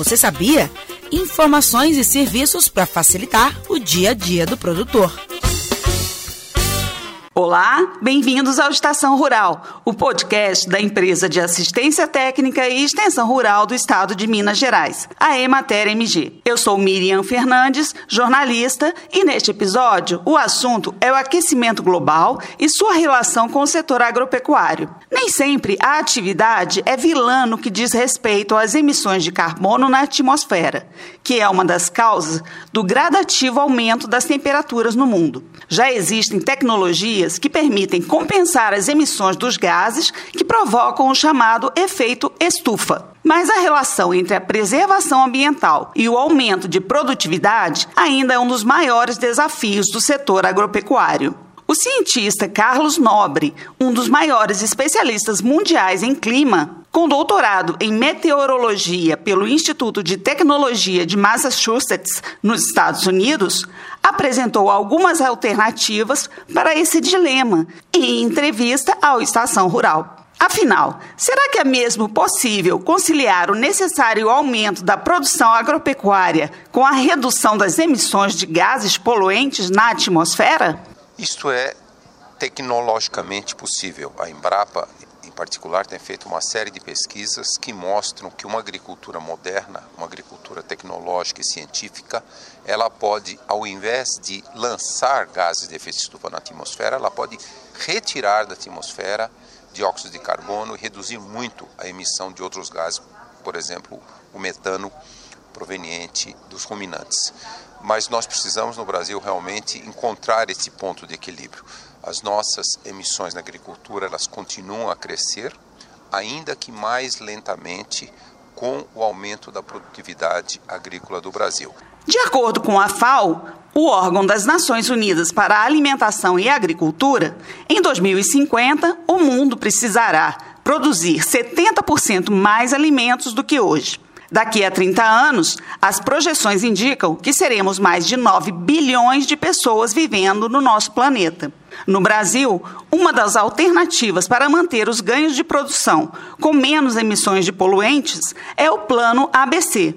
Você sabia? Informações e serviços para facilitar o dia a dia do produtor. Olá, bem-vindos ao Estação Rural, o podcast da empresa de assistência técnica e extensão rural do estado de Minas Gerais, a Emater MG. Eu sou Miriam Fernandes, jornalista, e neste episódio o assunto é o aquecimento global e sua relação com o setor agropecuário. Nem sempre a atividade é vilã no que diz respeito às emissões de carbono na atmosfera, que é uma das causas do gradativo aumento das temperaturas no mundo. Já existem tecnologias tecnologias que permitem compensar as emissões dos gases que provocam o chamado efeito estufa. Mas a relação entre a preservação ambiental e o aumento de produtividade ainda é um dos maiores desafios do setor agropecuário. O cientista Carlos Nobre, um dos maiores especialistas mundiais em clima, com doutorado em meteorologia pelo Instituto de Tecnologia de Massachusetts, nos Estados Unidos, apresentou algumas alternativas para esse dilema em entrevista ao Estação Rural. Afinal, será que é mesmo possível conciliar o necessário aumento da produção agropecuária com a redução das emissões de gases poluentes na atmosfera? Isto é tecnologicamente possível. A Embrapa, em particular, tem feito uma série de pesquisas que mostram que uma agricultura moderna, uma agricultura tecnológica e científica, ela pode, ao invés de lançar gases de efeito estufa na atmosfera, ela pode retirar da atmosfera dióxido de carbono e reduzir muito a emissão de outros gases, por exemplo, o metano proveniente dos ruminantes mas nós precisamos no Brasil realmente encontrar esse ponto de equilíbrio. As nossas emissões na agricultura elas continuam a crescer, ainda que mais lentamente com o aumento da produtividade agrícola do Brasil. De acordo com a FAO, o órgão das Nações Unidas para a Alimentação e Agricultura, em 2050 o mundo precisará produzir 70% mais alimentos do que hoje. Daqui a 30 anos, as projeções indicam que seremos mais de 9 bilhões de pessoas vivendo no nosso planeta. No Brasil, uma das alternativas para manter os ganhos de produção com menos emissões de poluentes é o Plano ABC.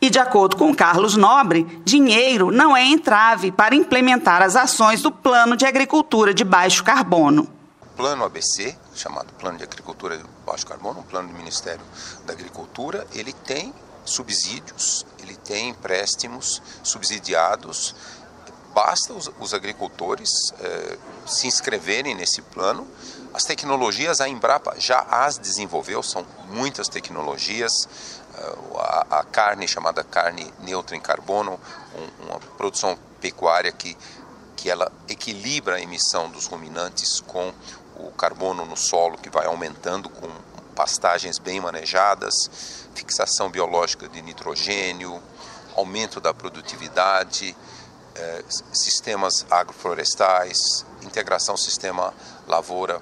E, de acordo com Carlos Nobre, dinheiro não é entrave para implementar as ações do Plano de Agricultura de Baixo Carbono. Plano ABC, chamado Plano de Agricultura de Baixo Carbono, um plano do Ministério da Agricultura, ele tem subsídios, ele tem empréstimos subsidiados. Basta os, os agricultores eh, se inscreverem nesse plano. As tecnologias, a Embrapa já as desenvolveu, são muitas tecnologias. Uh, a, a, carne chamada carne neutra em carbono, um, uma produção pecuária que, que ela equilibra a emissão dos ruminantes com o carbono no solo que vai aumentando com pastagens bem manejadas, fixação biológica de nitrogênio, aumento da produtividade, eh, sistemas agroflorestais, integração sistema lavoura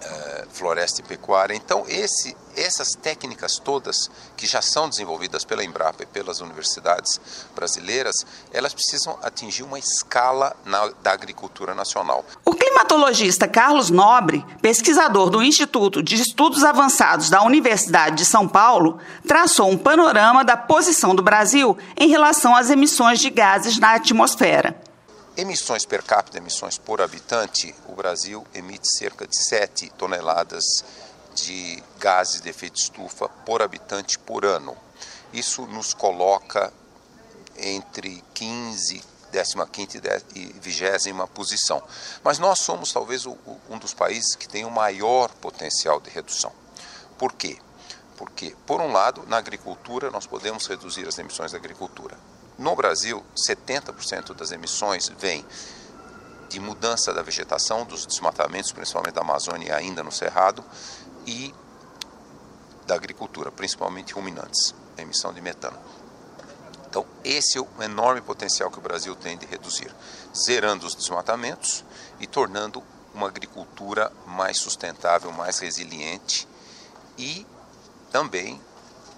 eh, floresta e pecuária. Então, esse, essas técnicas todas que já são desenvolvidas pela Embrapa e pelas universidades brasileiras, elas precisam atingir uma escala na, da agricultura nacional. O climatologista Carlos Nobre, pesquisador do Instituto de Estudos Avançados da Universidade de São Paulo, traçou um panorama da posição do Brasil em relação às emissões de gases na atmosfera. Emissões per capita, emissões por habitante, o Brasil emite cerca de 7 toneladas de gases de efeito estufa por habitante por ano. Isso nos coloca entre 15, 15 e 20 posição. Mas nós somos talvez um dos países que tem o maior potencial de redução. Por quê? Porque, por um lado, na agricultura nós podemos reduzir as emissões da agricultura. No Brasil, 70% das emissões vêm de mudança da vegetação, dos desmatamentos, principalmente da Amazônia e ainda no Cerrado, e da agricultura, principalmente ruminantes, a emissão de metano. Então, esse é o enorme potencial que o Brasil tem de reduzir, zerando os desmatamentos e tornando uma agricultura mais sustentável, mais resiliente e também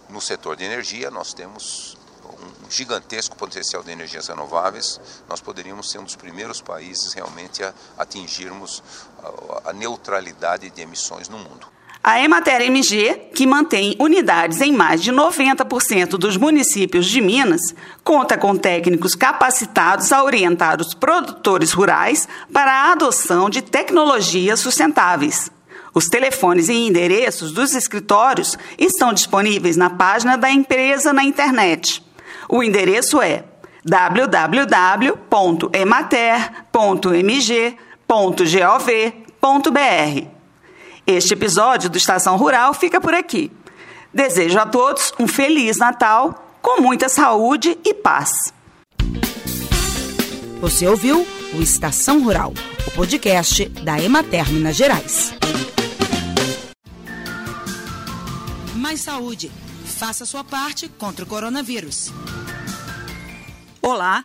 no setor de energia nós temos um gigantesco potencial de energias renováveis, nós poderíamos ser um dos primeiros países realmente a atingirmos a neutralidade de emissões no mundo. A Emater MG, que mantém unidades em mais de 90% dos municípios de Minas, conta com técnicos capacitados a orientar os produtores rurais para a adoção de tecnologias sustentáveis. Os telefones e endereços dos escritórios estão disponíveis na página da empresa na internet. O endereço é www.emater.mg.gov.br. Este episódio do Estação Rural fica por aqui. Desejo a todos um feliz Natal, com muita saúde e paz. Você ouviu o Estação Rural, o podcast da Emater Minas Gerais. Mais saúde. Faça sua parte contra o coronavírus. Olá,